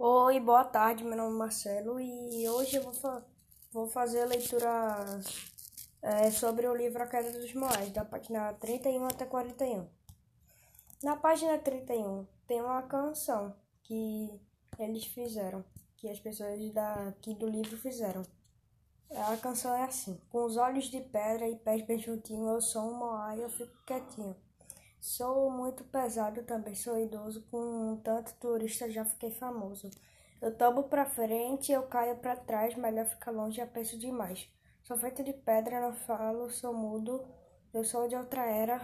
Oi, boa tarde, meu nome é Marcelo e hoje eu vou, fa vou fazer a leitura é, sobre o livro A Queda dos Moais, da página 31 até 41. Na página 31 tem uma canção que eles fizeram, que as pessoas daqui do livro fizeram. A canção é assim: Com os olhos de pedra e pés bem juntinhos, eu sou um Moai, eu fico quietinho. Sou muito pesado, também sou idoso, com tanto turista já fiquei famoso. Eu tomo pra frente, eu caio pra trás, melhor ficar longe, penso demais. Sou feito de pedra, não falo, sou mudo, eu sou de outra era,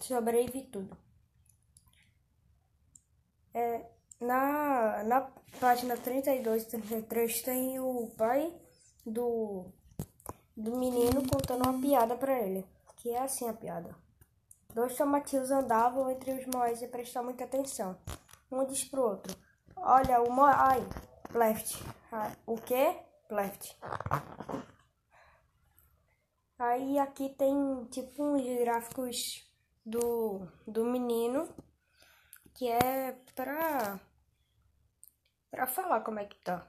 sobrevivi tudo. É, na, na página 32 e 33 tem o pai do, do menino contando uma piada pra ele, que é assim a piada. Dois tomatinhos andavam entre os moais e prestar muita atenção. Um disse pro outro: Olha, o moai, left. Ah, o que? Left. Aí aqui tem tipo uns gráficos do, do menino que é pra, pra falar como é que tá.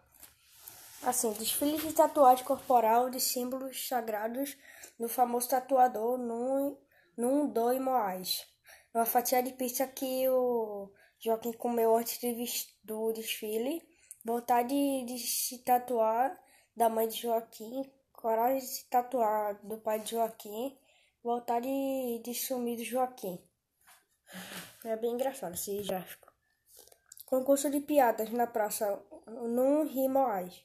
Assim, desfile de tatuagem corporal de símbolos sagrados do famoso tatuador no num dois moais. Uma fatia de pizza que o Joaquim comeu antes do desfile. Vontade de se tatuar da mãe de Joaquim. Coragem de se tatuar do pai de Joaquim. Vontade de sumir do Joaquim. É bem engraçado esse gráfico. Concurso de piadas na praça num Rimoais.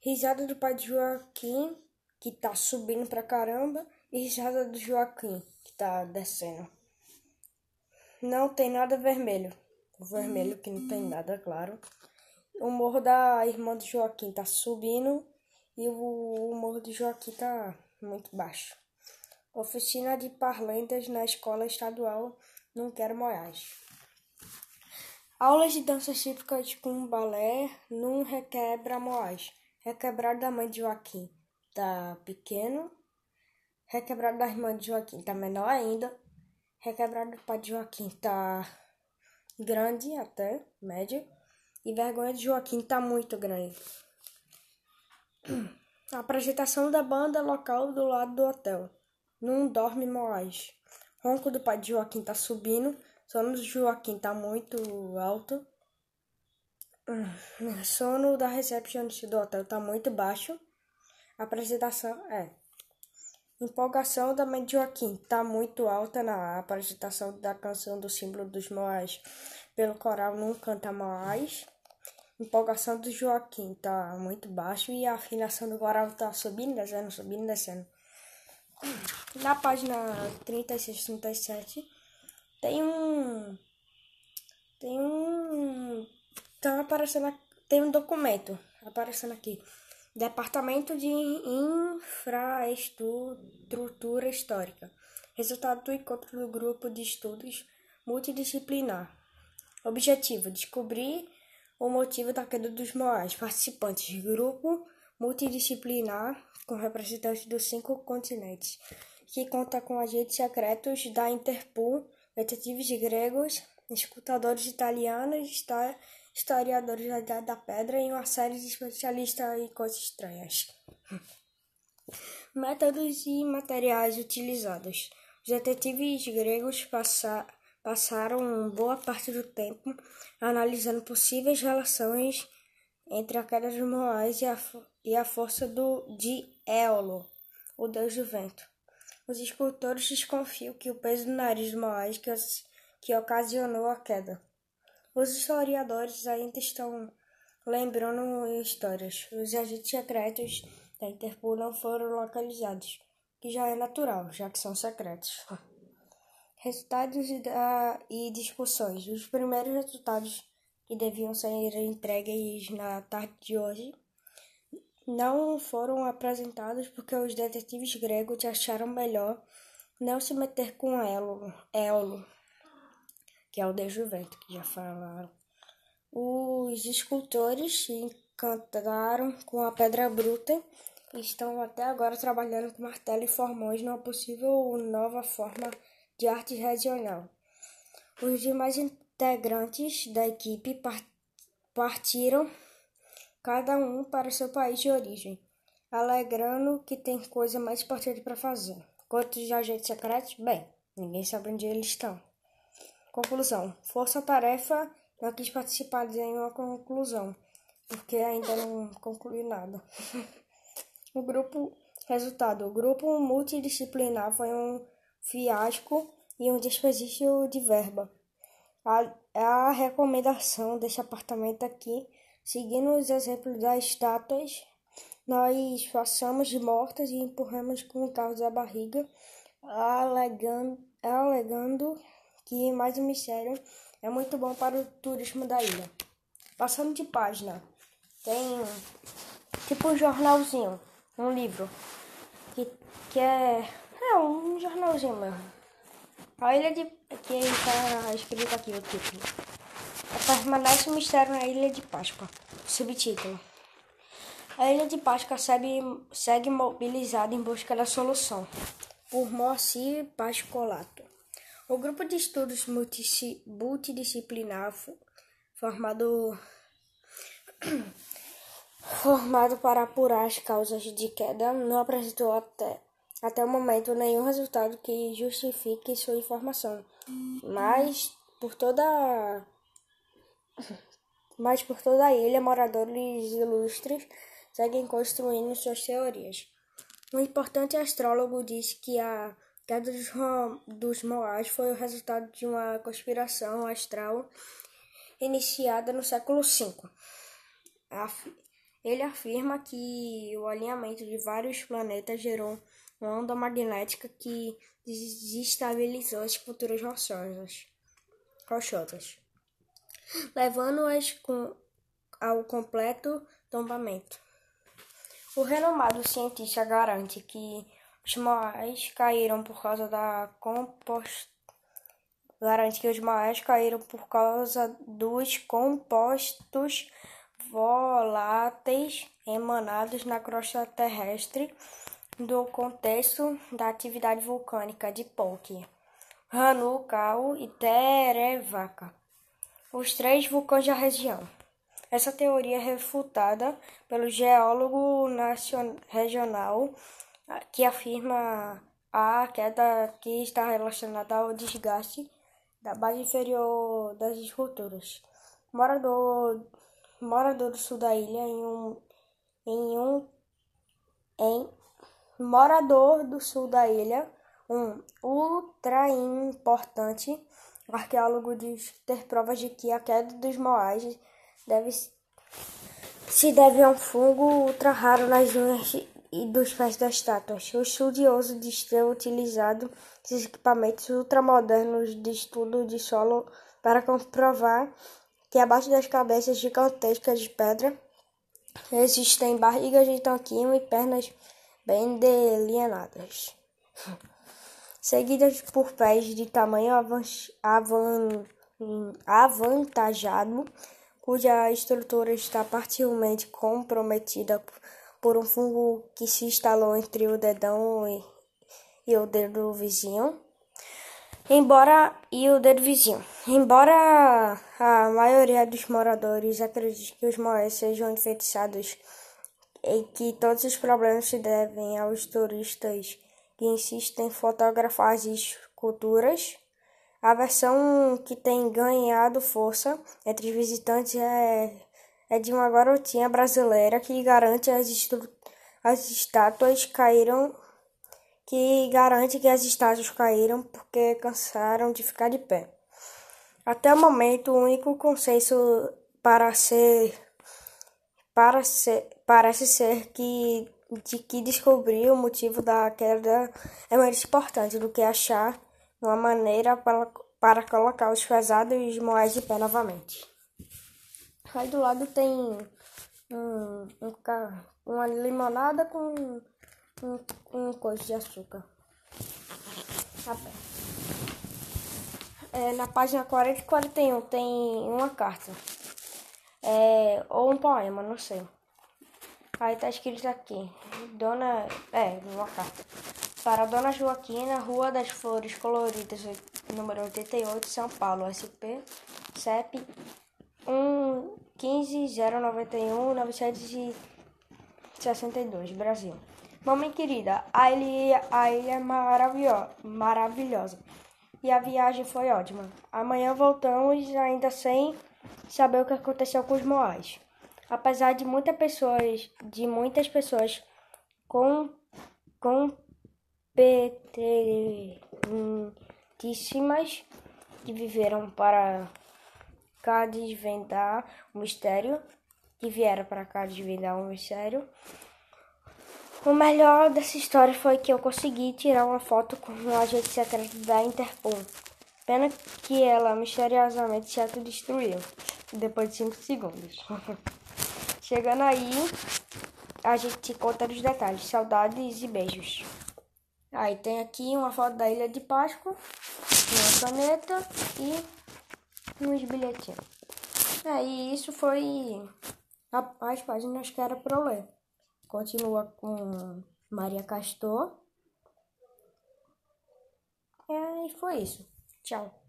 Risada do pai de Joaquim, que tá subindo pra caramba, risada do Joaquim tá descendo. Não tem nada vermelho. O vermelho que não tem nada, claro. O morro da irmã do Joaquim tá subindo e o, o morro do Joaquim tá muito baixo. Oficina de parlantes na escola estadual Não Quero Moiás. Aulas de danças típicas com balé num requebra Moás. Requebrado da mãe de Joaquim. Tá pequeno Requebrado da irmã de Joaquim tá menor ainda. Requebrado do pai de Joaquim tá grande até, médio. E vergonha de Joaquim tá muito grande. A apresentação da banda local do lado do hotel. Não dorme Moás. Ronco do pai de Joaquim tá subindo. Sono do Joaquim tá muito alto. Sono da recepcionista do hotel tá muito baixo. A apresentação é. Empolgação da Joaquim está muito alta na apresentação da canção do símbolo dos Moais pelo coral Não Canta Mais. Empolgação do Joaquim está muito baixo e a afinação do coral está subindo, descendo, subindo, descendo. Na página 36, 37 tem um. Tem um. Tá aparecendo. Tem um documento aparecendo aqui. Departamento de Infraestrutura Histórica. Resultado do encontro do grupo de estudos multidisciplinar. Objetivo: descobrir o motivo da queda dos Moais. Participantes: grupo multidisciplinar com representantes dos cinco continentes, que conta com agentes secretos da Interpol, detetives gregos, escutadores italianos, historiadores da Idade da Pedra e uma série de especialistas em coisas estranhas. Métodos e materiais utilizados. Os detetives gregos passa, passaram boa parte do tempo analisando possíveis relações entre a queda dos Moais e a, e a força do, de Éolo, o deus do vento. Os escultores desconfiam que o peso do nariz do Moais que, que ocasionou a queda. Os historiadores ainda estão lembrando histórias. Os agentes secretos da Interpol não foram localizados, que já é natural, já que são secretos. Resultados e discussões. Os primeiros resultados que deviam ser entregues na tarde de hoje não foram apresentados porque os detetives gregos acharam melhor não se meter com Éolo, Éolo que é o de Juvento, que já falaram. Os escultores se encantaram com a pedra bruta e estão até agora trabalhando com martelo e formões numa possível nova forma de arte regional. Os demais integrantes da equipe partiram, cada um para seu país de origem, alegrando que tem coisa mais importante para fazer. Quantos agentes secretos? Bem, ninguém sabe onde eles estão. Conclusão: Força-tarefa não quis participar de nenhuma conclusão, porque ainda não concluiu nada. o grupo Resultado: o grupo multidisciplinar foi um fiasco e um desperdício de verba. A, a recomendação deste apartamento aqui, seguindo os exemplos das estátuas, nós passamos de mortas e empurramos com o carro da barriga, alegando, alegando que mais um mistério é muito bom para o turismo da ilha. Passando de página, tem tipo um jornalzinho, um livro, que, que é, é um jornalzinho mesmo. A ilha de. que está escrito aqui o título. Permanece o mistério na Ilha de Páscoa. Subtítulo. A Ilha de Páscoa segue, segue mobilizada em busca da solução. Por Moacir Pascolato. O grupo de estudos multidisciplinar formado formado para apurar as causas de queda, não apresentou até, até o momento nenhum resultado que justifique sua informação. Mas por toda mas por toda a ilha, moradores ilustres seguem construindo suas teorias. Um importante astrólogo disse que a queda dos, dos Moais foi o resultado de uma conspiração astral iniciada no século V. Ele afirma que o alinhamento de vários planetas gerou uma onda magnética que desestabilizou as culturas rochosas, rochosas levando-as ao completo tombamento. O renomado cientista garante que os moais caíram por causa da compost... garante que os moais caíram por causa dos compostos voláteis emanados na crosta terrestre do contexto da atividade vulcânica de Poque, Hanukau e Terevaca, os três vulcões da região. Essa teoria é refutada pelo geólogo nacional, regional que afirma a queda que está relacionada ao desgaste da base inferior das estruturas. Morador morador do sul da ilha em um em um em morador do sul da ilha, um ultra importante arqueólogo diz ter provas de que a queda dos moais deve se deve a um fungo ultra raro nas unhas e dos pés das estátuas. O estudioso diz ter utilizado esses equipamentos ultramodernos de estudo de solo para comprovar que abaixo das cabeças gigantescas de pedra existem barrigas de tanquinho e pernas bem delineadas, seguidas por pés de tamanho avantajado, cuja estrutura está parcialmente comprometida por um fungo que se instalou entre o dedão e, e o dedo vizinho. Embora e o dedo vizinho. Embora a maioria dos moradores acredite que os moés sejam enfeitiçados e que todos os problemas se devem aos turistas que insistem em fotografar as esculturas, a versão que tem ganhado força entre os visitantes é, é de uma garotinha brasileira que garante as, as estátuas caíram que garante que as estátuas caíram porque cansaram de ficar de pé. Até o momento, o único consenso para ser, para ser parece ser que de que descobrir o motivo da queda é mais importante do que achar uma maneira para, para colocar os pesados moais de pé novamente. Aí do lado tem um, um, uma limonada com um, um coisa de açúcar. É, na página 40 e 41 tem uma carta. É, ou um poema, não sei. Aí tá escrito aqui. Dona. É, uma carta. Para Dona Joaquina, Rua das Flores Coloridas, número 88, São Paulo, SP, CEP 1 15 091 962, Brasil. Mamãe querida, a ilha, a ilha é maravilhosa, maravilhosa e a viagem foi ótima. Amanhã voltamos ainda sem saber o que aconteceu com os Moais. Apesar de muitas pessoas, de muitas pessoas com competentíssimas que viveram para cá desvendar o mistério, que vieram para cá desvendar o mistério. O melhor dessa história foi que eu consegui tirar uma foto com um agente secreto da Interpol. Pena que ela misteriosamente se autodestruiu depois de 5 segundos. Chegando aí, a gente conta os detalhes. Saudades e beijos. Aí tem aqui uma foto da Ilha de Páscoa, uma caneta e uns bilhetinhos. Aí isso foi as páginas que era para eu ler. Continua com Maria Castor. É, e foi isso. Tchau.